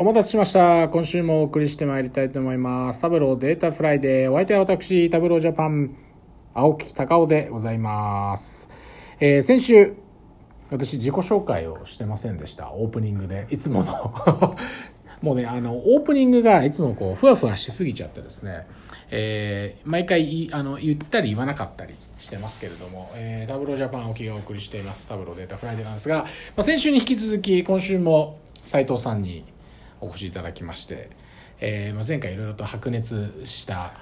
お待たせしました。今週もお送りしてまいりたいと思います。 Tableau Data Friday。お相手は私、 Tableau Japan、青木隆夫でございます。えー先週、私自己紹介をしてませんでした。オープニングで。いつもの。もうね、あの、オープニングがいつもこう、ふわふわしすぎちゃってですね、えー毎回あの言ったり言わなかったりしてますけれども、えー Tableau Japan 青木がお送りしています。 Tableau Data Friday なんですが、まあ、先週に引き続き、今週も斉藤さんにお越しいただきまして、えーまあ、前回いろいろと白熱した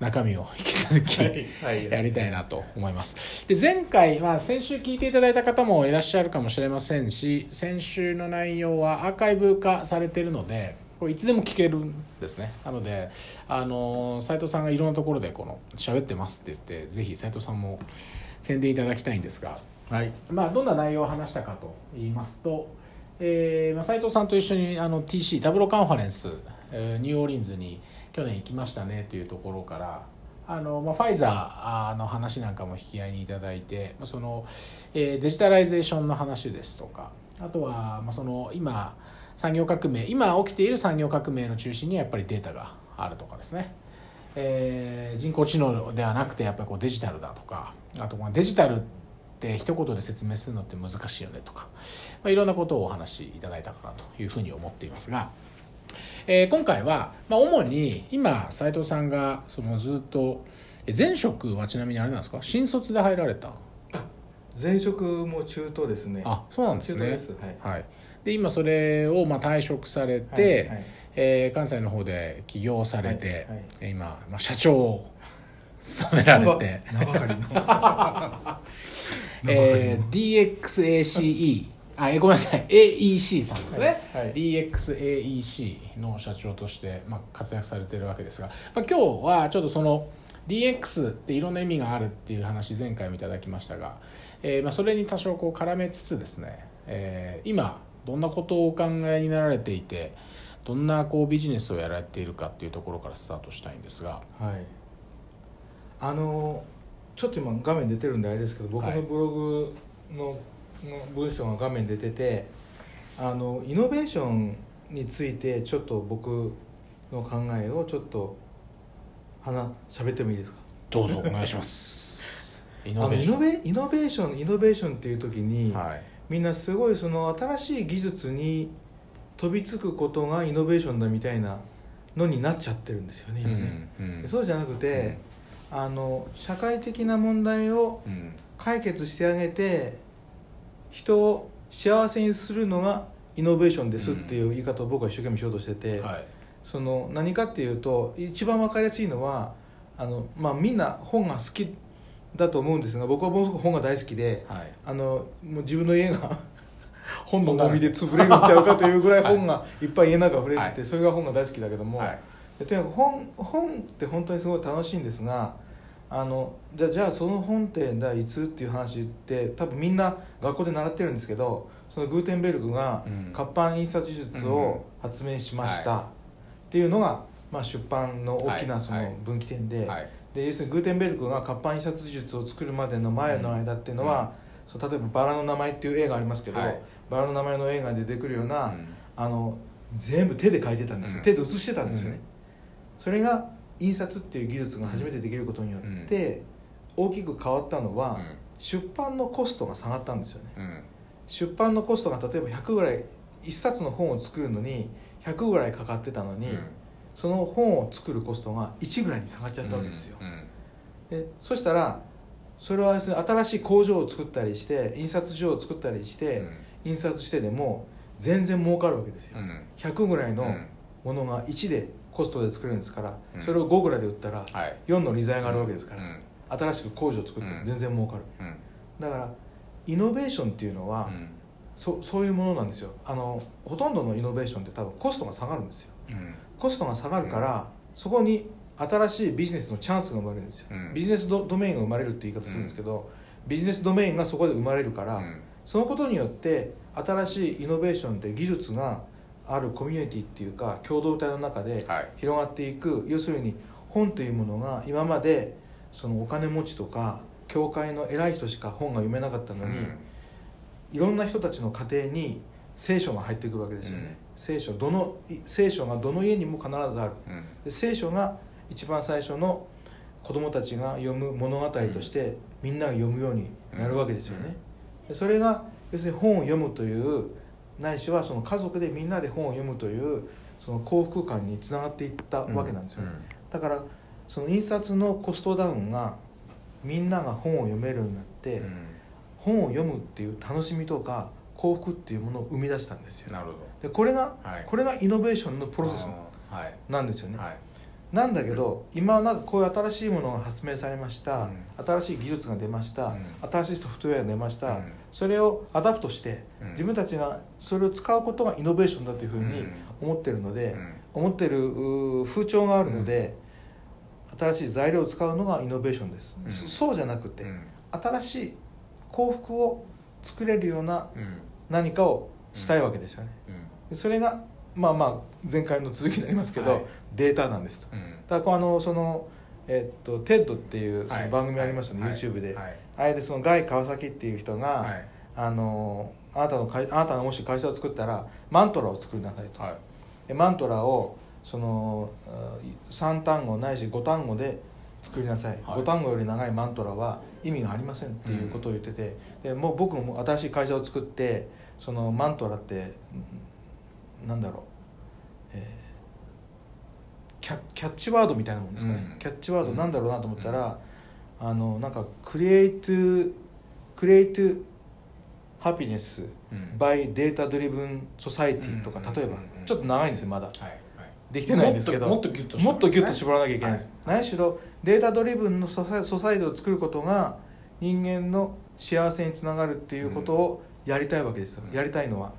中身を引き続き、はいやりたいなと思います。で前回、まあ、先週聞いていただいた方もいらっしゃるかもしれませんし先週の内容はアーカイブ化されているのでこれいつでも聞けるんですね。なのであの斉藤さんがいろんなところでこの喋ってますって言ってぜひ斉藤さんも宣伝いただきたいんですがはい。まあ、どんな内容を話したかと言いますと、えーまあ、斉藤さんと一緒にあの TC Tableau Conference、えーニューオーリンズに去年行きましたねというところからあの、まあ、ファイザーの話なんかも引き合いにいただいて、そのえー digitalization の話ですとかあとは、まあ、その今産業革命今起きている産業革命の中心にはやっぱりデータがあるとかですね。えー人工知能ではなくてやっぱりこうデジタルだとかあとデジタルって一言で説明するのって難しいよねとか、まあ、いろんなことをお話しいただいたかなというふうに思っていますが、えー今回は、まあ、主に今斉藤さんがそのずっとえ前職はちなみにあれなんですか？新卒で入られた？前職も中途ですね。あそうなんですね。です。はい。はい、で今それをまあ退職されて、はいはい。えー関西の方で起業されて、はいはい。えー今、まあ、社長を務められて、名ばかりの えの。ー DXACE あえーごめんなさい。AEC さんですね、はいはい。DXAEC の社長として、まあ、活躍されてるわけですが、まあ、今日はちょっとその DX っていろんな意味があるっていう話前回もいただきましたが、えーまあ、それに多少こう絡めつつですね、えー今どんなことをお考えになられていてどんなこうビジネスをやられているかっていうところからスタートしたいんですが。はい。あのちょっと今画面出てるんであれですけど僕はい。のブログの,、の文章が画面出ててあのイノベーションについてちょっと僕の考えをちょっと話喋ってもいいですか？どうぞ お願いします。イイノベーション。イノベイノベーションイノベーションっていう時に、はい。みんなすごいその新しい技術に飛びつくことがイノベーションだみたいなのになっちゃってるんですよね今ね、うんうんそうじゃなくて、あの社会的な問題をうん。解決してあげて人を幸せにするのがイノベーションですっていう言い方を僕は一生懸命しようとしてて、はい。その何かっていうと一番わかりやすいのはあの、まあ、みんな本が好きだと思うんですが僕はものすごく本が大好きではい。あのもう自分の家が本 のゴミで潰れるんちゃうかというぐらい本がい。っぱい家の中溢れてて、はい。それが本が大好きだけども、とにかく本本って本当にすごい楽しいんですがあのじゃあじゃあその本ってだいつっていう話って多分みんな学校で習ってるんですけどそのグーテンベルグがうん。活版印刷術を発明しましたっていうのが、まあ、出版の大きなそはい。の分岐点で,、はい。で要するにグーテンベルグが活版印刷術を作るまでの前の間っていうのは、そう例えば「バラの名前」っていう映画ありますけど、はい。バラの名前の映画で出てくるような、うん。あの全部手で書いてたんですよ、うん。手で写してたんですよね、うんそれが印刷っていう技術が初めてできることによって、大きく変わったのは、出版のコストが下がったんですよね。うん。出版のコストが例えば100ぐらい1冊の本を作るのに100ぐらいかかってたのに、うん。その本を作るコストが1ぐらいに下がっちゃったわけですよ、うん。でそしたらそれはですね新しい工場を作ったりして印刷所を作ったりして、印刷してでも全然儲かるわけですよ、うん。100ぐらいのうん。ものが1でコストで作れるんですから、うん。それを5ぐらいで売ったらはい。4の利材があるわけですから、うん。新しく工場を作っても全然儲かる、うん。だからイノベーションっていうのは、うん。そそういうものなんですよ。あのほとんどのイノベーションって多分コストが下がるんですよ。うん。コストが下がるから、そこに新しいビジネスのチャンスが生まれるんですよ、うん。ビジネスドドメインが生まれるって言い方するんですけど、ビジネスドメインがそこで生まれるから、うん。そのことによって新しいイノベーションで技術があるコミュニティっていうか共同体の中ではい。広がっていく、要するに本というものが今までそのお金持ちとか教会の偉い人しか本が読めなかったのに、いろんな人たちの家庭に聖書が入ってくるわけですよね、うん。聖書どのい聖書がどの家にも必ずある。うん。で聖書が一番最初の子供たちが読む物語として、みんなが読むようになるわけですよね、でそれが要するに本を読むというないしはその家族でみんなで本を読むというその幸福感につながっていったわけなんですよ。ね、だからその印刷のコストダウンがみんなが本を読めるようになって、うん。本を読むっていう楽しみとか幸福っていうものを生み出したんですよ。なるほでこれが、はい。これがイノベーションのプロセスなんですよね、はい。なんだけど今はなんかこういう新しいものが発明されました、うん。新しい技術が出ました、うん。新しいソフトウェアが出ました、うんそれを adapt して、うん。自分たちがそれを使うことがイノベーションだというふうにうん。思ってるので、うん。思ってる風潮があるので、新しい材料を使うのがイノベーションです、うん。そそうじゃなくて、うん。新しい幸福を作れるようなうん。何かをしたいわけですよね、それがまあまあ前回の続きになりますけど、はい。データなんですと。うん。だからこうあのそのえっと TED っていうそはい。の番組ありますよね、はい。YouTube で、はいあれでそのガイ川崎っていう人が、はい。あのあなたの会あなたがもし会社を作ったらマントラを作りなさいと、はい。でマントラをその3単語ないし5単語で作りなさい、はい。5単語より長いマントラは意味がありませんっていうことを言ってて、でもう僕も新しい会社を作ってそのマントラってんなんだろう、えーキャキャッチワードみたいなもんですかね、うん。キャッチワードなんだろうなと思ったら、あのなんか create create happiness うん by data driven society とかうん。例えばうんちょっと長いんですよまだ。はいはい。できてないんですけどもっともっとギュッともっとギュッと絞らなきゃいけないです、はい。何しろ data driven の soci- society を作ることが人間の幸せにつながるっていうことをやりたいわけですよ、うん。やりたいのは。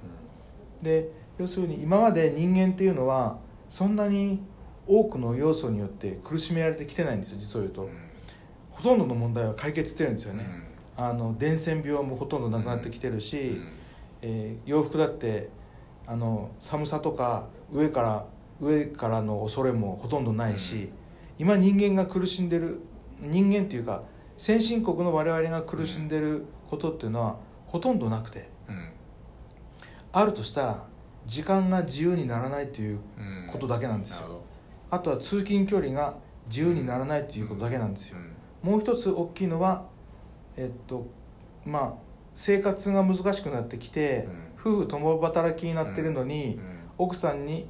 で要するに今まで人間っていうのはそんなに多くの要素によって苦しめられてきてないんですよ実を言うと、うんほとんどの問題は解決してるんですよね、うん。あの伝染病もほとんどなくなってきてるし、うん。えー洋服だってあの寒さとか上から上からの恐れもほとんどないし、うん。今人間が苦しんでる人間っていうか先進国の我々が苦しんでることっていうのはほとんどなくてうん。あるとしたら時間が自由にならないといううん。ことだけなんですよ。あとは通勤距離が自由にならないということだけなんですよ、もう一つ大きいのはえっとまあ生活が難しくなってきて、夫婦共働きになってるのに、奥さんに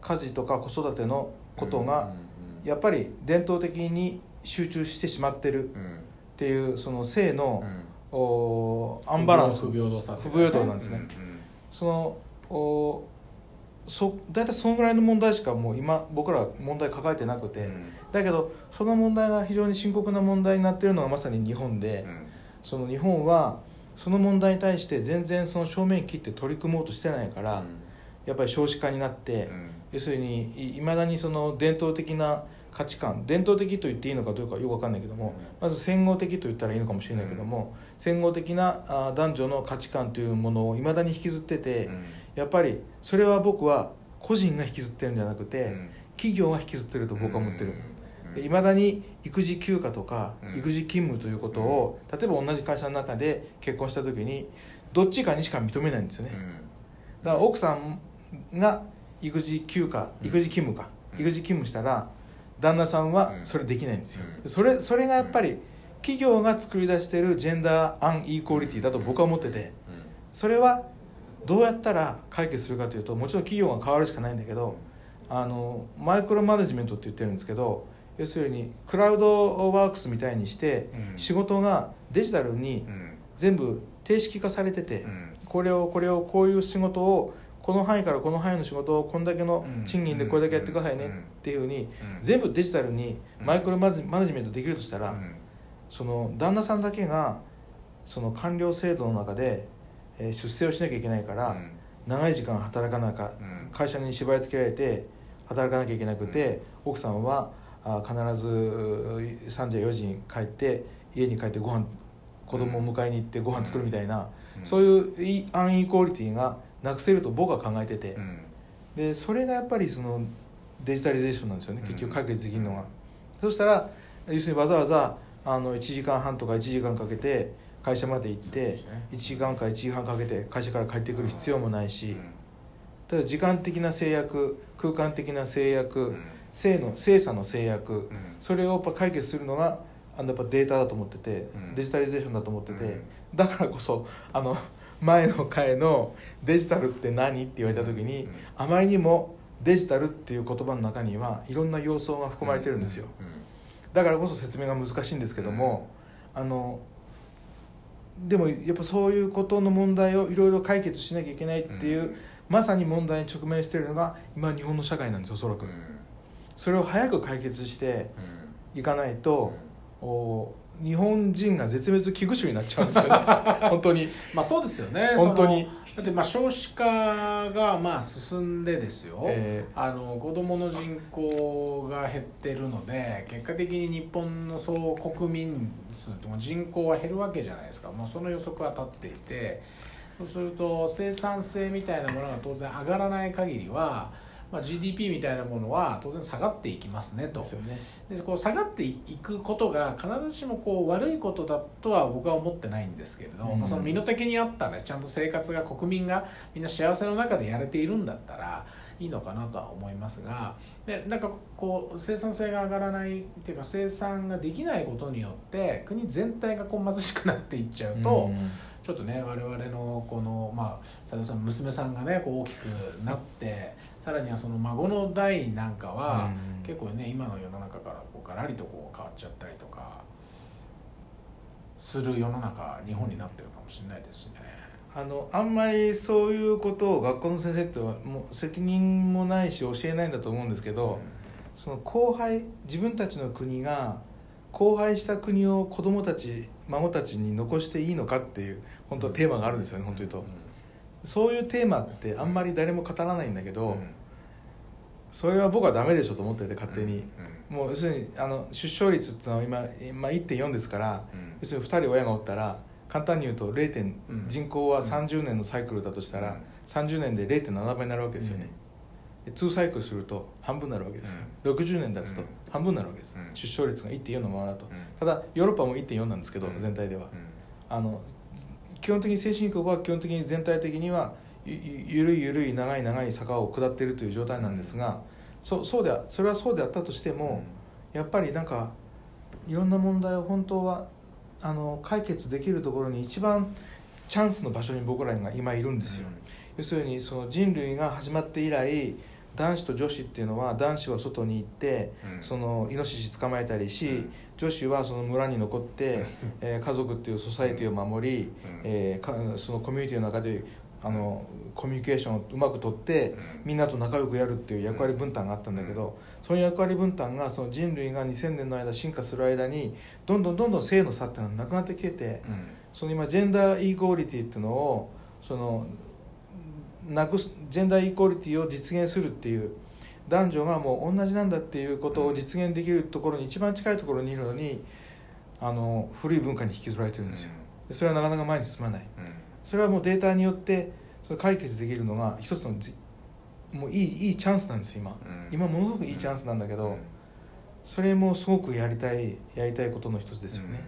家事とか子育てのことがやっぱり伝統的に集中してしまってるっていうその性の、おアンバランス。不平等さ。不平等なんですね。そのおそ大体そのぐらいの問題しかもう今僕らは問題抱えてなくて、だけどその問題が非常に深刻な問題になっているのがまさに日本で、その日本はその問題に対して全然その正面切って取り組もうとしてないから、やっぱり少子化になって、要するにいまだにその伝統的な価値観伝統的と言っていいのかどうかよく分かんないけども、まず戦後的と言ったらいいのかもしれないけども、戦後的なあ男女の価値観というものをいまだに引きずってて、やっぱりそれは僕は個人が引きずってるんじゃなくて、企業が引きずってると僕は思ってる。いまだに育児休暇とかうん。育児勤務ということを、例えば同じ会社の中で結婚した時にどっちかにしか認めないんですよね、だから奥さんが育児休暇うん。育児勤務か、うん。育児勤務したら旦那さんはうん。それできないんですよ、うん。それそれがやっぱり企業が作り出しているジェンダーアンイークオリティだと僕は思っててそれはどうやったら解決するかというともちろん企業が変わるしかないんだけどあのマイクロマネジメントって言ってるんですけど要するにクラウドワークスみたいにしてうん。仕事がデジタルに全部定式化されてて、これをこれをこういう仕事をこの範囲からこの範囲の仕事をこんだけの賃金でこれだけやってくださいねっていうふうに全部デジタルにマイクロマネマネジメントできるとしたら、その旦那さんだけがその官僚制度の中で、えー出世をしなきゃいけないから、長い時間働かなか会社に縛り付けられて働かなきゃいけなくて、奥さんはあ必ず3時や4時に帰って家に帰ってご飯子供を迎えに行ってご飯作るみたいな、そういういアンイクオリティがなくせると僕は考えてて、でそれがやっぱりそのデジタリゼーションなんですよね。結局解決できるのが、そしたら要するにわざわざあの1時間半とか1時間かけて会社まで行ってそうですね。1時間か1時間かけて会社から帰ってくる必要もないし、うん。ただ時間的な制約空間的な制約、うん性の精査の制約、うん。それをやっぱ解決するのがあのやっぱデータだと思ってて、うん。デジタリゼーションだと思ってて、うん。だからこそあの前の回の「デジタルって何?」って言われた時に、うん。あまりにもデジタルっていう言葉の中にはいろんな要素が含まれてるんですよ、だからこそ説明が難しいんですけども、あのでもやっぱそういうことの問題をいろいろ解決しなきゃいけないっていう、うん。まさに問題に直面しているのが今日本の社会なんですよおそらく、うんそれを早く解決してうん。いかないと、お日本人が絶滅危惧種になっちゃうんですよね。本当に。まあそうですよね。本当に。だってまあ少子化がまあ進んでですよ、えあの子どもの人口が減ってるので結果的に日本の総国民数とも人口は減るわけじゃないですか。もうその予測は立っていて。そうすると生産性みたいなものが当然上がらない限りは、まあ、GDP みたいなものは当然下がっていきますねと。ですよね。でこう下がっていくことが必ずしもこう悪いことだとは僕は思ってないんですけれど、うん。まあ、その身の丈に合ったねちゃんと生活が国民がみんな幸せの中でやれているんだったらいいのかなとは思いますがでなんかこう生産性が上がらないっていうか生産ができないことによって国全体がこう貧しくなっていっちゃうと、うん。ちょっとね我々のこのまあ佐藤さん娘さんがねこう大きくなってさらにはその孫の代なんかは、うん。結構ね今の世の中からこうガラリとこう変わっちゃったりとかする世の中日本になってるかもしれないですね。あのあんまりそういうことを学校の先生ってはもう責任もないし教えないんだと思うんですけど、その荒廃自分たちの国が荒廃した国を子供たち孫たちに残していいのかっていう本当はテーマがあるんですよね本当に言うと、そういうテーマってあんまり誰も語らないんだけど、それは僕はダメでしょと思ってて勝手に、もう要するにあの出生率っていうのは今今1.4ですから要するに2人親がおったら簡単に言うと0点、うん。人口は30年のサイクルだとしたら、うん。30年で0.7倍になるわけですよね、で2サイクルすると半分になるわけですよ、60年経つとうん。半分になるわけです、うん。出生率が1.4のままだと、うん。ただヨーロッパも1.4なんですけど、うん。全体では、あの基本的に先進国は基本的に全体的にはゆるいゆるい長い長い坂を下っているという状態なんですが、そそうではそれはそうであったとしても、やっぱりなんかいろんな問題を本当はあの解決できるところに一番チャンスの場所に僕らが今いるんですよ、要するにその人類が始まって以来男子と女子っていうのは男子は外に行って、うん。そのイノシシ捕まえたりし、うん。女子はその村に残って、えー家族っていうソサエティを守り、うん。えーかそのコミュニティの中であのコミュニケーションをうまく取って、うん。みんなと仲良くやるっていう役割分担があったんだけど、その役割分担がその人類が2000年の間進化する間にどんどんどんどん性の差っていうのはなくなってきてて、その今ジェンダーイコーリティっていうのをそのなくすジェンダーイコーリティを実現するっていう男女がもう同じなんだっていうことを実現できるところに一番近いところにいるのにあの古い文化に引きずられてるんですよ。でそれはなかなか前に進まない。それはもうデータによってそれ解決できるのが一つのじもういいいいチャンスなんですよ今、今ものすごくいいチャンスなんだけど、それもすごくやりたいやりたいことの一つですよね、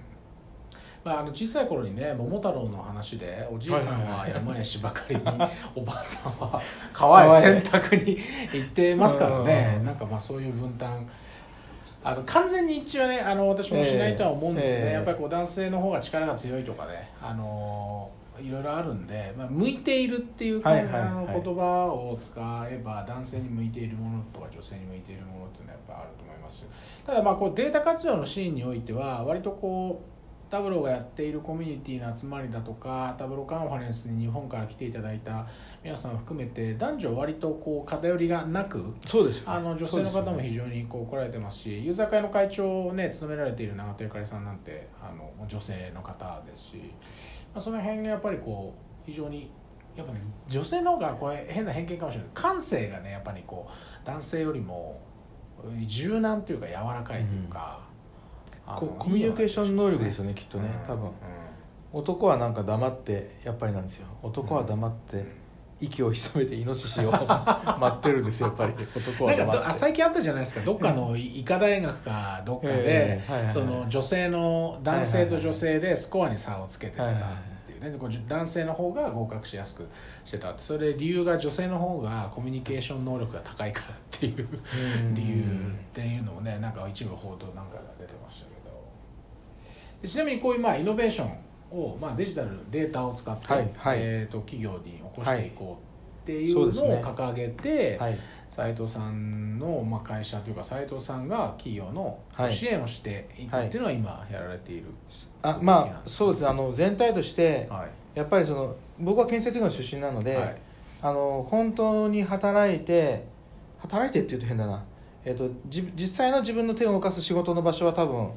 まあ、あの小さい頃にね桃太郎の話でおじいさんは山へしばかりに おばあさんは川へ洗濯に 行ってますからね。うんなんかまあそういう分担。あの完全に一致はねあの私もしないとは思うんですね、ええ。やっぱりこう男性の方が力が強いとかねあのいろいろあるんで、まあ、向いているっていう言葉を使えば男性に向いているものとか女性に向いているものっていうのはやっぱあると思います。ただまあこうデータ活用のシーンにおいては割とこうタブローがやっているコミュニティの集まりだとかタブローカンファレンスに日本から来ていただいた皆さんを含めて男女割とこう偏りがなくそうですよあの女性の方も非常にこう来られてますしユーザー会の会長をね務められている長戸ゆかりさんなんてあの女性の方ですし、まあ、その辺がやっぱりこう非常にやっぱね女性の方がこれ変な偏見かもしれない。感性がねやっぱりこう男性よりも柔軟というか柔らかいというか、あのこコミュニケーション能力ですよねきっとね多分。男はなんか黙ってやっぱりなんですよ。男は黙って息を潜めてイノシシを 待ってるんですよやっぱり。男はなんか最近あったじゃないですか。どっかの医科大学かどっかで女性の男性と女性でスコアに差をつけてたっはいはいはい。てい男性の方が合格しやすくしてたって。それ理由が女性の方がコミュニケーション能力が高いからっていううん。理由っていうのをねなんか一部報道なんかが出てましたけど。でちなみにこういうまあイノベーションを、まあ、デジタルデータを使って、はいはい。えー、と企業に起こしていこうっていうのを掲げて、はい。斉藤さんのまあ会社というか斉藤さんが企業のはい。支援をしていくっていうのは今やられている、あまあそうです。ねあの全体としてはい。やっぱりその僕は建設業の出身なので、はい。あの本当に働いて働いてって言うと変だな、えー、とじ実際の自分の手を動かす仕事の場所は多分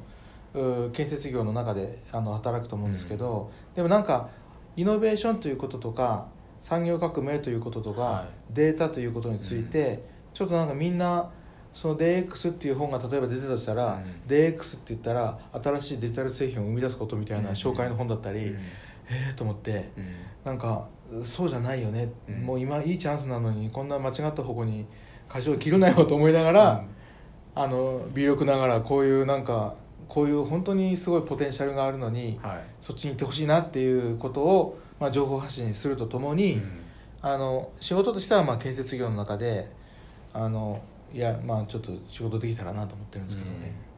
建設業の中であの働くと思うんですけど、でもなんかイノベーションということとか産業革命ということとか、はデータということについて、ちょっとなんかみんなその DX っていう本が例えば出てたとしたら、うん。DX って言ったら新しいデジタル製品を生み出すことみたいなうん。紹介の本だったり、うん。ええと思って。うん。なんかそうじゃないよね、うん。もう今いいチャンスなのにこんな間違った方向に舵を切るなよと思いながら、あの微力ながらこういうなんかこういう本当にすごいポテンシャルがあるのにはい。そっちに行ってほしいなっていうことを、まあ、情報発信するとともに、うん。あの仕事としてはまあ建設業の中であのいやまあちょっと仕事できたらなと思ってるんですけどね。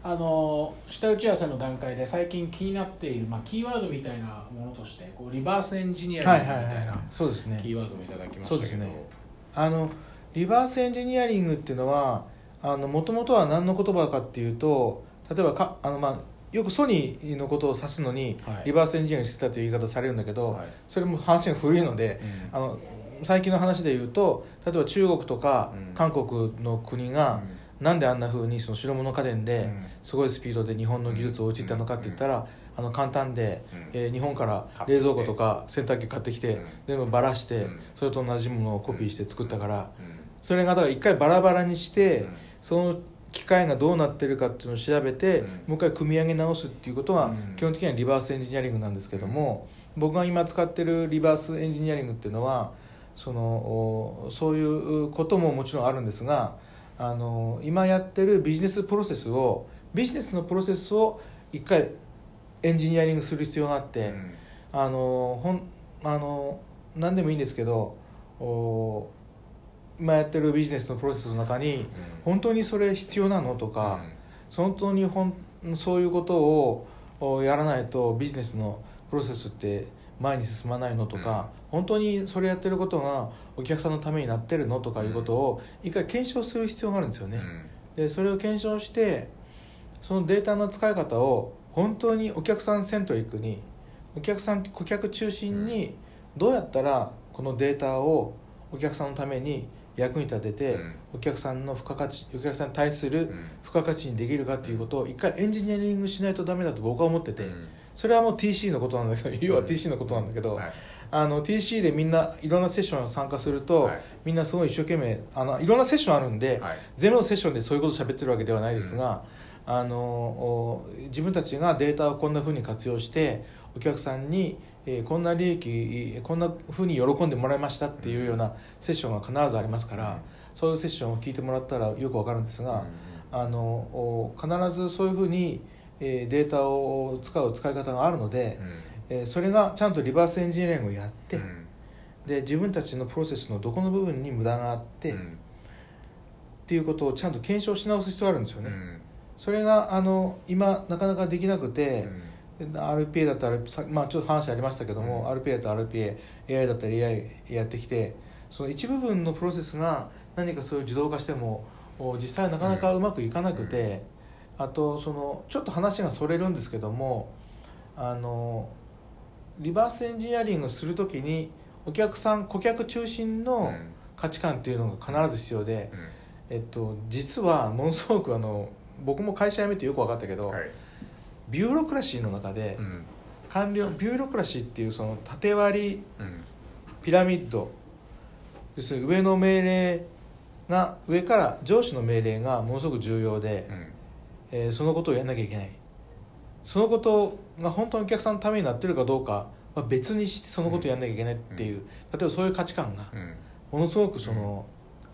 あの下打ち合わせの段階で最近気になっている、まあ、キーワードみたいなものとしてこうリバースエンジニアリングみたいなそうですね。キーワードもいただきましたけど。そうですね。あのリバースエンジニアリングっていうのはもともとは何の言葉かっていうと例えばかあの、まあ、よくソニーのことを指すのに、はい。リバースエンジニアしてたという言い方されるんだけど、はい。それも話が古いので、うん。あの最近の話で言うと例えば中国とかうん。韓国の国が、なんであんなふうにその白物家電でうん。すごいスピードで日本の技術を追いついたのかって言ったら、あの簡単で、うん。えー日本から冷蔵庫とか洗濯機買ってきて、うん。全部ばらして、うん。それと同じものをコピーして作ったから、うん。それがだから一回バラバラにして、うんその機械がどうなってるかっていうのを調べて、うん。もう一回組み上げ直すっていうことは、うん。基本的にはリバースエンジニアリングなんですけども、僕が今使ってるリバースエンジニアリングっていうのはそのおそういうことももちろんあるんですがあの今やってるビジネスプロセスをビジネスのプロセスを一回エンジニアリングする必要があって、うん。あのほんあの何でもいいんですけどお今やってるビジネスのプロセスの中に本当にそれ必要なのとか、本当にほんそういうことをおやらないとビジネスのプロセスって前に進まないのとか、本当にそれやってることがお客さんのためになってるのとかいうことを一回検証する必要があるんですよね。でそれを検証してそのデータの使い方を本当にお客さんセントリックにお客さん顧客中心にどうやったらこのデータをお客さんのために役に立てて、うん。お客さんの付加価値お客さんに対するうん。付加価値にできるかっていうことを一回エンジニアリングしないとダメだと僕は思ってて、うん。それはもう TC のことなんだけど要は TC のことなんだけど、はい。あの TC でみんないろんなセッションに参加すると、はい。みんなすごい一生懸命あのいろんなセッションあるんで、はい。全部のセッションでそういうこと喋ってるわけではないですが、あのお自分たちがデータをこんなふうに活用してお客さんに、えーこんな利益こんなふうに喜んでもらいましたっていうようなセッションが必ずありますから、うんそういうセッションを聞いてもらったらよくわかるんですが、あのお必ずそういうふうに、えーデータを使う使い方があるので、えーそれがちゃんとリバースエンジニアリングをやって、うん。で自分たちのプロセスのどこの部分に無駄があって、っうん。ていうことをちゃんと検証し直す必要があるんですよね、うん。それがあの今なかなかできなくてう、ん RPA だったらさ、まあ、ちょっと話ありましたけども、RPA だったら RPAAI だったら AI やってきてその一部分のプロセスが何かそういう自動化してもお実際なかなかうまくいかなくて、あとそのちょっと話がそれるんですけどもあのリバースエンジニアリングするときにお客さん顧客中心の価値観っていうのが必ず必要で、えっと、実はものすごくあの僕も会社辞めてよく分かったけど、はい bureaucracy の中で、うん。官僚 bureaucracy っていうその縦割りうん。ピラミッド要するに上の命令が上から上司の命令がものすごく重要で、うん。えーそのことをやんなきゃいけない。そのことが本当にお客さんのためになってるかどうかまあ、別にしてそのことやんなきゃいけないっていう、例えばそういう価値観がうん。ものすごくその、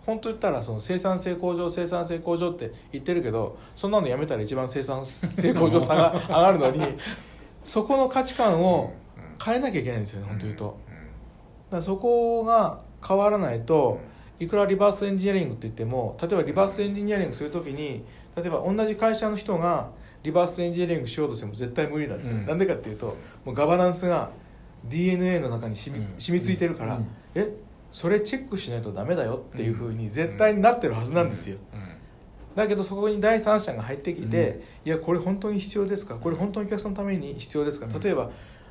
本当言ったらその生産性向上生産性向上って言ってるけどそんなのやめたら一番生産性向上差が上がるのに そこの価値観を変えなきゃいけないんですよね本当言うと。だそこが変わらないといくらリバースエンジニアリングって言っても例えばリバースエンジニアリングするときに例えば同じ会社の人がリバースエンジニアリングしようとしても絶対無理なんですよ、うん。なんでかっていうともうガバナンスが DNA の中に染み,、うん。染みついてるから、うん。えそれチェックしないとダメだよっていうふうに絶対になってるはずなんですよ、だけどそこに第三者が入ってきて、うん。いやこれ本当に必要ですか？これ本当にお客さんのために必要ですか？うん。例えば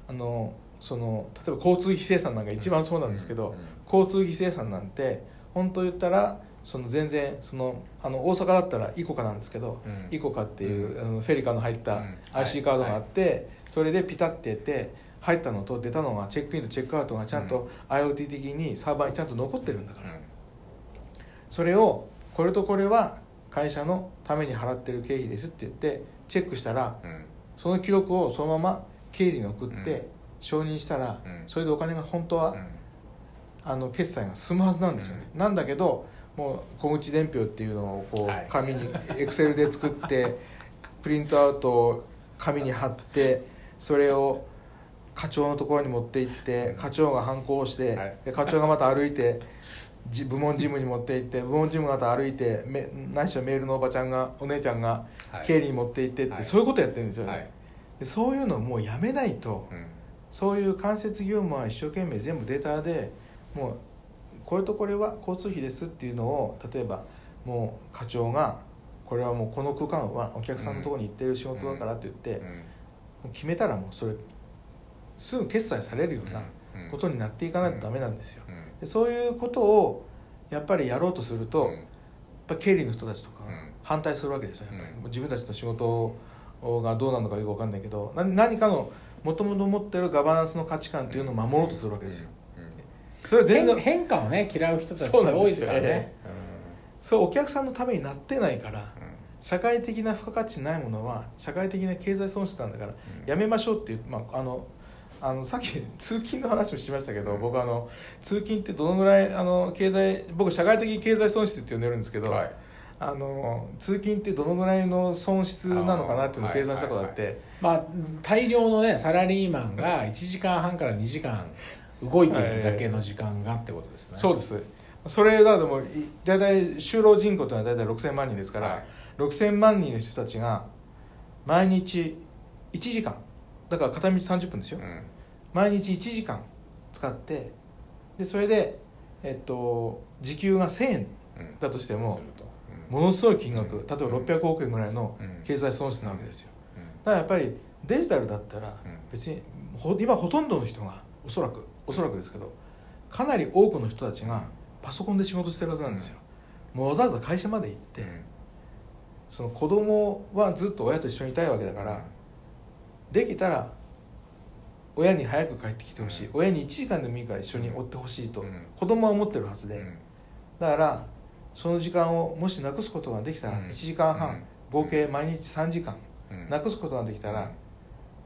あのその例えば交通費生産なんか一番そうなんですけど、うん。交通費生産なんて本当言ったらその全然そのあの大阪だったらイコカなんですけど、うん。イコカっていう、うん。あのフェリカの入ったうん。IC カードがあって、それでピタってやって入ったのと出たのがチェックインとチェックアウトがちゃんと IoT 的にサーバーにちゃんと残ってるんだから、それをこれとこれは会社のために払ってる経費ですって言ってチェックしたらその記録をそのまま経理に送って、うん。承認したら、うん。それでお金が本当は、あの決済が済むはずなんですよね、なんだけどもう小口伝票っていうのをこはい。う紙にエクセルで作って プリントアウトを紙に貼ってそれを課長のところに持って行って課長が反抗して、はい。で課長がまた歩いてじ部門事務に持って行って部門事務がまた歩いてめないしはメールのおばちゃんがお姉ちゃんがはい。経理に持って行ってって、はい。そういうことやってるんですよね、はい。でそういうのをもうやめないと、うん。そういう間接業務は一生懸命全部データでもうこれとこれは交通費ですっていうのを例えばもう課長がこれはもうこの空間はお客さんのところに行ってる仕事だからって言って、もう決めたらもうそれすぐ決済されるようなことになっていかないとダメなんですよ。でそういうことをやっぱりやろうとすると、やっぱ経理の人たちとか反対するわけですよやっぱり、自分たちの仕事がどうなのかよく分かんないけどな何かのもともと持ってるガバナンスの価値観っていうのを守ろうとするわけですよ、それは全然変変化をね嫌う人たちそうなん多いですからねそれお客さんのためになってないから社会的な付加価値ないものは社会的な経済損失なんだからやめましょうっていう、まあ、あのあのさっき通勤の話もしましたけど僕あの通勤ってどのぐらいあの経済僕社会的経済損失って呼んでるんですけど、はい。あの通勤ってどのぐらいの損失なのかなっていうのを計算したことがあって、まあ大量のねサラリーマンが1時間半から2時間動いているだけの時間がってことですね。そうです。それだとも大体就労人口というのは大体6000万人ですから、はい。6000万人の人たちが毎日1時間だから片道30分ですよ、うん。毎日1時間使ってでそれで、えっと、時給が1000円うん。だとしてもものすごい金額、うん。例えば600億円ぐらいのうん。経済損失なわけですよ。うん。だからやっぱりデジタルだったらうん。別にほ今ほとんどの人がおそらくおそらくですけどかなり多くの人たちがパソコンで仕事してるはずなんですよ、もうわざわざ会社まで行って、うん。その子供はずっと親と一緒にいたいわけだから、できたら親に早く帰ってきてほしい、うん。親に1時間でもいいから一緒に追ってほしいと、うん。子供は思ってるはずで、うん。だからその時間をもしなくすことができたらうん。1時間半、うん。合計毎日3時間うん。なくすことができたら、うん。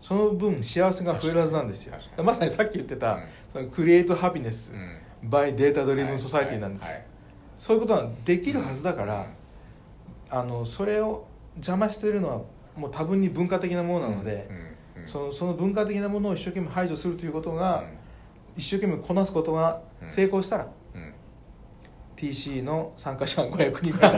その分幸せが増えるはずなんですよ。まさにさっき言ってた、うん。その create happiness、うん。 by data-driven society なんですよ、はい。そういうことはできるはずだから、うん。あのそれを邪魔してるのはもう多分に文化的なものなので、うん。うんそのその文化的なものを一生懸命排除するということが、うん。一生懸命こなすことが成功したら、うん。TC の参加者が500人ぐらい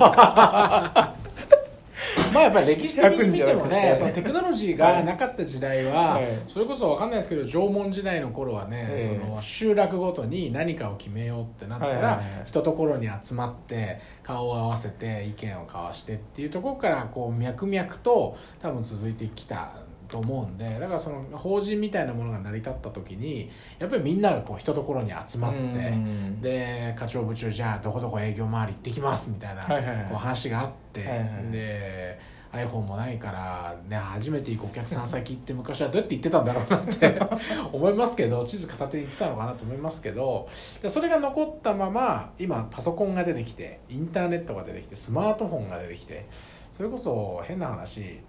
まあやっぱり歴史的に見ても100人じゃなくねて そのテクノロジーがなかった時代は、はい。それこそ分かんないですけど縄文時代の頃はね、ええ。その集落ごとに何かを決めようってなったら、はいはいはい。一ところに集まって顔を合わせて意見を交わしてっていうところからこう脈々と多分続いてきたと思うんでだからその法人みたいなものが成り立った時にやっぱりみんながこう一ところに集まって。うんで課長部長じゃあどこどこ営業回り行ってきますみたいなこう話があって、はいはいはいで iPhone もないから、ね、初めて行くお客さん先行って昔はどうやって行ってたんだろうなって 思いますけど地図片手に行ってたのかなと思いますけどでそれが残ったまま今パソコンが出てきてインターネットが出てきてスマートフォンが出てきてそれこそ変な話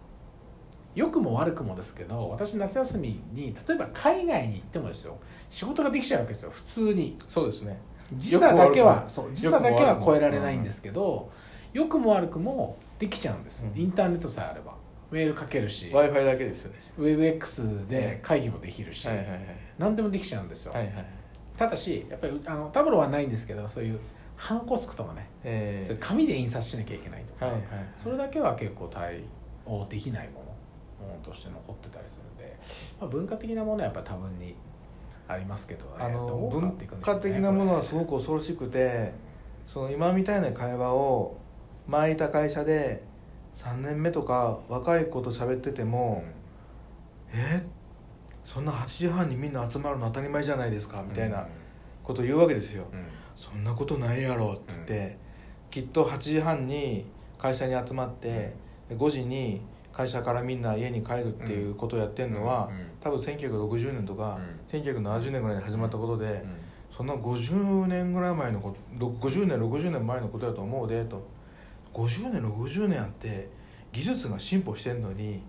良くも悪くもですけど私夏休みに例えば海外に行ってもですよ仕事ができちゃうわけですよ普通に。そうですね。時差だけはそう時差だけは超えられないんですけど良くも悪くも。できちゃうんです、うん。インターネットさえあれば。メールかけるし。w i f i だけですよね。WebX で会議もできるし、はいはいはい。何でもできちゃうんですよ、はいはいただしやっぱりあのタブロはないんですけどそういうハンコつくとかね、えそれ紙で印刷しなきゃいけないとか、はいはい。それだけは結構対応できないものとして残ってたりするので、まあ、文化的なものはやっぱ多分にありますけど、ね、あのどうな文っていくんでしょうね化的なものはすごく恐ろしくてその今みたいな会話を前いた会社で3年目とか若い子と喋ってても「え？そんな8時半にみんな集まるの当たり前じゃないですか」みたいなことを言うわけですよ。うん。うんそんなことないやろって言って、きっと8時半に会社に集まってで5時に会社からみんな家に帰るっていうことをやってるのは、うん。うん。多分1960年とか、うん。1970年ぐらいに始まったことで、うん。そんな50年ぐらい前のこと50年60年前のことだと思うでと。50年60年あって技術が進歩してんのに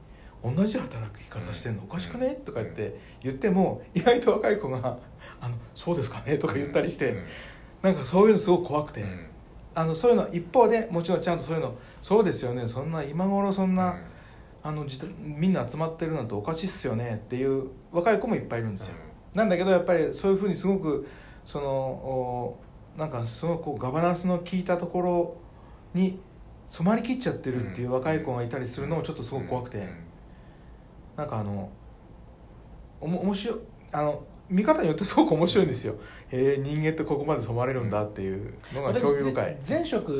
同じ働き方してんのおかしくね？とか言って言っても意外と若い子が「あのそうですかね」とか言ったりして、うん。なんかそういうのすごく怖くて、うん。あのそういうの一方でもちろんちゃんとそういうのそうですよね。そんな今頃そんな、あの実みんな集まってるなんておかしいっすよねっていう若い子もいっぱいいるんですよ、なん。だけどやっぱりそういうふうにすごくそのおなんかすごくこうガバナンスの効いたところに染まりきっちゃってるっていう若い子がいたりするのもちょっとすごく怖くて、うん。なんかあのおも面白いあの見方によってすごく面白いんですよ。へえ人間ってここまで染まれるんだっていうのが私興味深い、前職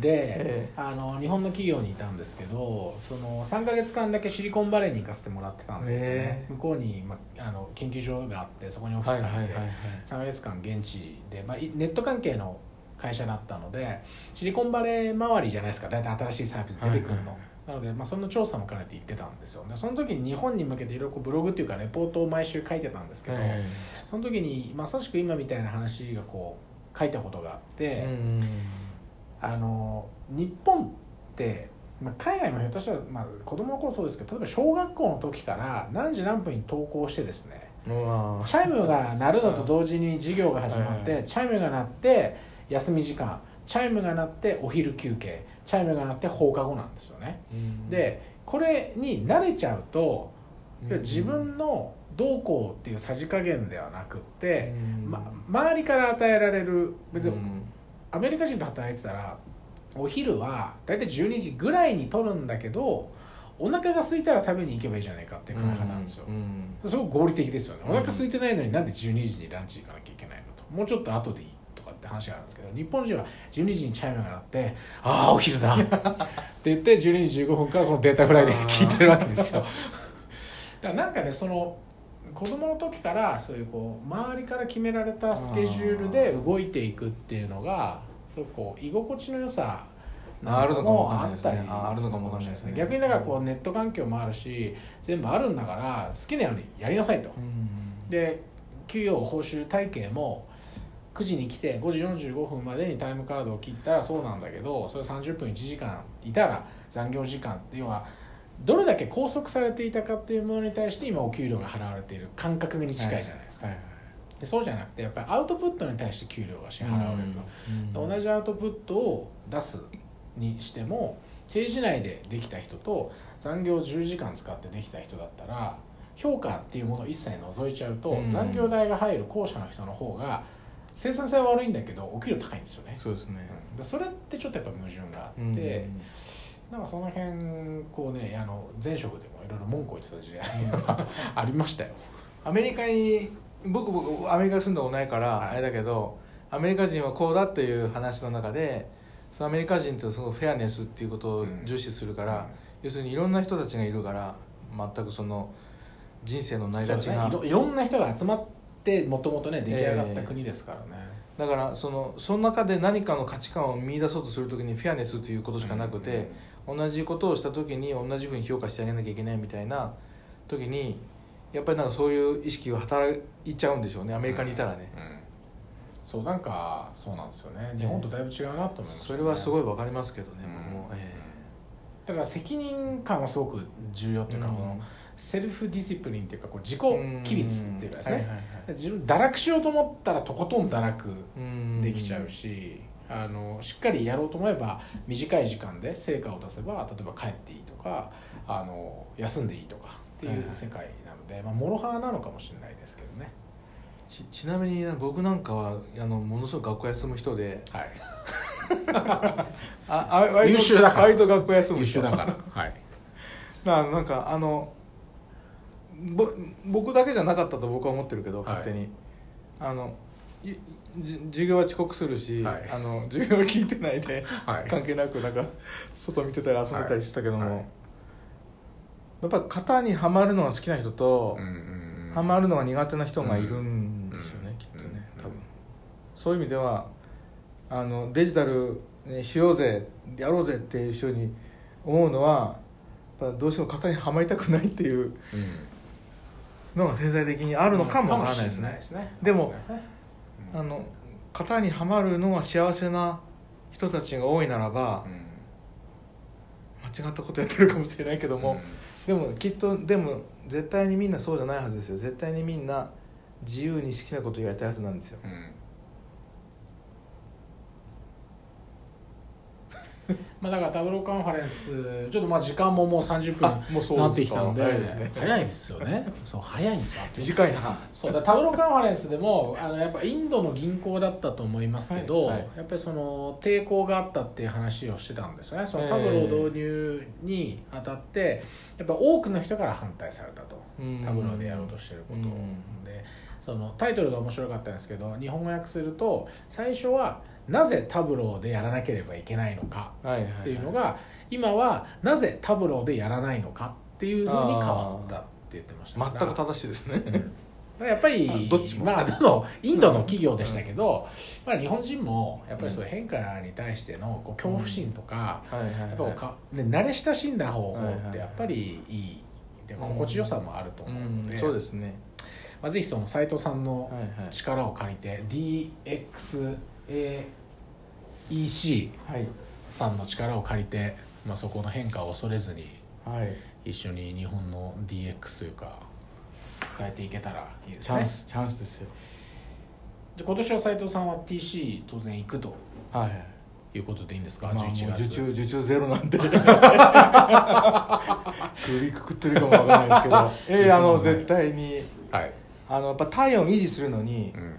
で、えあの日本の企業にいたんですけどその3か月間だけシリコンバレーに行かせてもらってたんですね、向こうに、ま、あの研究所があってそこにオフィスがあって、はいはいはいはい。3か月間現地で、まあ、いネット関係の会社だったのでシリコンバレー周りじゃないですか。大体新しいサービス出てくるの、はいはいなので、まあ、その調査も兼ねて行ってたんですよでその時に日本に向けていろいろブログっていうかレポートを毎週書いてたんですけど、その時にまさしく今みたいな話がこう書いたことがあって、うんあの日本って、まあ、海外もひょっとしたら、まあ、子供の頃そうですけど例えば小学校の時から何時何分に登校してですねチャイムが鳴るのと同時に授業が始まって、はいチャイムが鳴って休み時間チャイムが鳴ってお昼休憩チャイムが鳴って放課後なんですよね、うん。でこれに慣れちゃうと自分のどうこうっていうさじ加減ではなくって、うん。ま、周りから与えられる別にうん。アメリカ人と働いてたらお昼は大体12時ぐらいに取るんだけどお腹が空いたら食べに行けばいいじゃないかって考え方なんですよ、うん。すごく合理的ですよね。うん。お腹空いてないのになんで12時にランチ行かなきゃいけないのと。もうちょっと後でいいって話があるんですけど日本人は12時にチャイムが鳴って「ああお昼だ」って言って12時15分からこのデータフライで聞いてるわけですよ。だからなんかねその子供の時からそういうこう周りから決められたスケジュールで動いていくっていうのがすごくこう居心地の良さあるのかもあったりああるのかもわかんないですね。逆にだからこうネット環境もあるし全部あるんだから好きなようにやりなさいと。うん。で給与報酬体系も9時に来て5時45分までにタイムカードを切ったらそうなんだけどそれ30分1時間いたら残業時間って要はどれだけ拘束されていたかっていうものに対して今お給料が払われている。感覚に近いじゃないですか、はいでそうじゃなくてやっぱりアウトプットに対して給料が支払われる、うん同じアウトプットを出すにしても定時内でできた人と残業10時間使ってできた人だったら評価っていうものを一切除いちゃうと、うん。残業代が入る後者の人の方が生産性は悪いんだけどお給料高いんですよね、そうですね。うん。でそれってちょっとやっぱ矛盾があって、うんなんかその辺こうねあの前職でもいろいろ文句を言ってた時代が ありましたよ。アメリカに僕僕アメリカに住んだことないからはい。あれだけど、アメリカ人はこうだっていう話の中でそのアメリカ人ってすごいフェアネスっていうことを重視するから、要するにいろんな人たちがいるから全くその人生の成り立ちが、ね。いろいろんな人が集まってもともとね出来上がった国ですからね、だからそのその中で何かの価値観を見出そうとするときにフェアネスということしかなくて、同じことをした時に同じふうに評価してあげなきゃいけないみたいな時にやっぱりなんかそういう意識が働いちゃうんでしょうね。アメリカにいたらね、うん。そうなんかそうなんですよね。日本とだいぶ違うなと思います、それはすごいわかりますけどね、うん。僕も、えだから責任感はすごく重要っていうか、うん。このセルフディシプリンっていうかこう自己規律っていうかですね、はいはいはい。自分堕落しようと思ったらとことん堕落うん。できちゃうし、あのしっかりやろうと思えば短い時間で成果を出せば例えば帰っていいとかあの休んでいいとかっていう世界なので、まあ、諸刃なのかもしれないですけどね。ちちなみに僕なんかはあのものすごく学校休む人ではい、ああ割と優秀だから。割と学校休む優人秀だから、はい、ななんかあのぼ僕だけじゃなかったと僕は思ってるけどはい。勝手に、あのいじ授業は遅刻するし、はい。あの授業は聞いてないではい。関係なくなんか外見てたり遊んでたりしてたけども、やっぱ型にはまるのが好きな人と、はまるのが苦手な人がいるんですよね、うん。きっとねうん。多分。そういう意味ではあのデジタルにしようぜやろうぜっていう人に思うのはやっぱどうしても型にはまりたくないっていううんのが潜在的にあるのかもわからないですね,、ですね。でもかしれないですね。あの型にはまるのが幸せな人たちが多いならばうん。間違ったことやってるかもしれないけども、うん。でもきっとでも絶対にみんなそうじゃないはずですよ。絶対にみんな自由に好きなことをやりたいはずなんですようんまあだからタブローカンファレンスちょっとまあ時間ももう30分あもうそうなってきたんで早いですね。早いですよね。そう早いんですよ。短いな。そうだタブローカンファレンスでもあのやっぱインドの銀行だったと思いますけど、はいはい。やっぱりその抵抗があったっていう話をしてたんですよね。そのええタブロー導入にあたってやっぱ多くの人から反対されたと。うん。タブローでやろうとしてることでそのタイトルが面白かったんですけど日本語訳すると最初はなぜタブローでやらなければいけないのかはいはいはい。っていうのが今はなぜタブローでやらないのかっていうふうに変わったって言ってました全く正しいですね。やっぱりあどっちも。まあどのインドの企業でしたけど、まあ、日本人もやっぱりそういう変化に対してのこう恐怖心とか、はいはいやっぱか、ね、慣れ親しんだ方法はいはいはい。ってやっぱりいい。で心地よさもあるとう思うので、ん。そうですね。まあ、ぜひその斉藤さんのはいはい。力を借りて DXAEC はい。さんの力を借りて、まあ、そこの変化を恐れずにはい。一緒に日本の DX というか変えていけたらいいですチャンねスチャンスですよ。じゃあ今年は斉藤さんは TC 当然行くとはい。いうことでいいんですか、まあ、もう11受月注受注ゼロなんで。首くくってるかもわからないですけど。ええあの絶対に。はい、あのやっぱ体温を維持するのにうん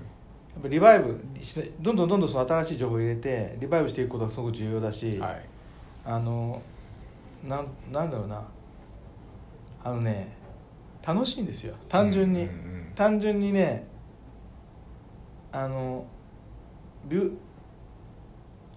ぱリバイブしどんどんどんどんその新しい情報を入れてリバイブしていくことがすごく重要だし、はい。あのなんなんだろうな。あのね楽しいんですよ。単純に、うんうん単純にねあのビュ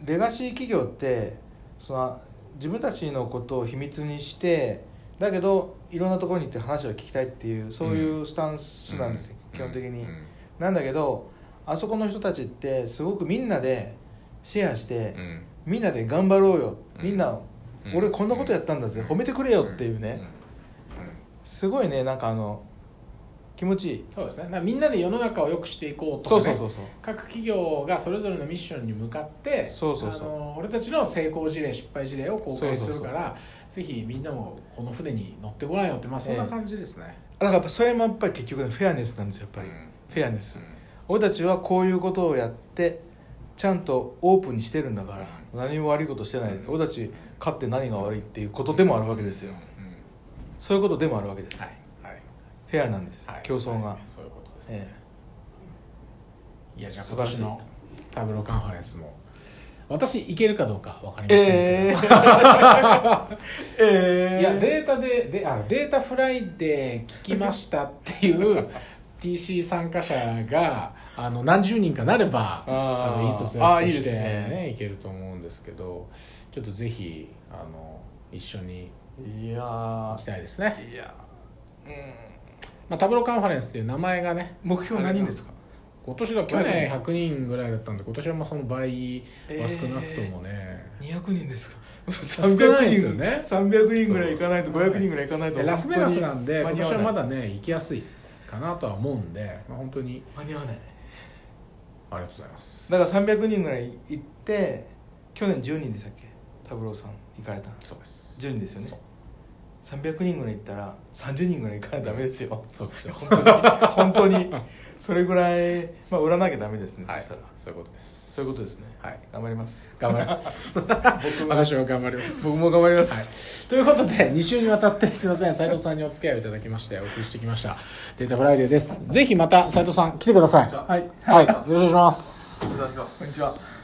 レガシー企業ってその自分たちのことを秘密にしてだけどいろんなところに行って話を聞きたいっていうそういうスタンスなんですよ、基本的に、うん。なんだけどあそこの人たちってすごくみんなでシェアして、うん。みんなで頑張ろうよ、うん。みんな、うん。俺こんなことやったんだぜ、褒めてくれよっていうね、ん。んん。すごいねなんかあの気持ちいい。そうですね。みんなで世の中を良くしていこうとか、ね、そうそうそうそう。各企業がそれぞれのミッションに向かってそうそうそう。あの俺たちの成功事例失敗事例を公開するからそうぜひみんなもこの船に乗ってごらんよってまあそんな感じですね、だからやっぱそれもやっぱり結局ねフェアネスなんですよやっぱり、うん。フェアネス、うん俺たちはこういうことをやってちゃんとオープンにしてるんだから、何も悪いことしてない俺たち勝って何が悪いっていうことでもあるわけですよ、うん。そういうことでもあるわけです、はいはい。フェアなんです、はい。競争が、はい。そういうことですね、えいやじゃあ今年のタブローカンファレンスも私行けるかどうかわかりませんえけど、え。ええ。いやデータでであデータフライデー聞きましたっていう TC 参加者があの何十人かなればあー。の引率あーいいです役として、ねねいけると思うんですけどちょっとぜひあの一緒にいや行きたいですね、ーいやうん。まあ、 Tableau Conference っていう名前がね目標何人ですか？今年だ去年100人ぐらいだったんで今年はまあその倍は少なくともね、200人ですか？少ないですよね。300人ぐらいいかないとそう500人ぐらいいかないとでラスベガスなんで今年はまだね行きやすいかなとは思うんで、まあ、本当に間に合わない。ありがとうございます。だから300人ぐらい行って去年10人でしたっけ？太郎さん行かれたそうです。10人ですよね。そう。300人ぐらい行ったら30人ぐらい行かないとダメですよ。そうですよ。本当に。本当に。それぐらい、まあ、売らなきゃダメですね、はい。そしたら。そういうことですそういうことですね。はい。頑張ります。頑張ります。僕も。私は頑張ります。僕も頑張りまはい。す、、ということで2週にわたってすいません。斉藤さんにお付き合いをいただきましてお送りしてきました。データフライデーです。ぜひまた斉藤さん来てください。はい。はい。よろしくお願いします。こんにちは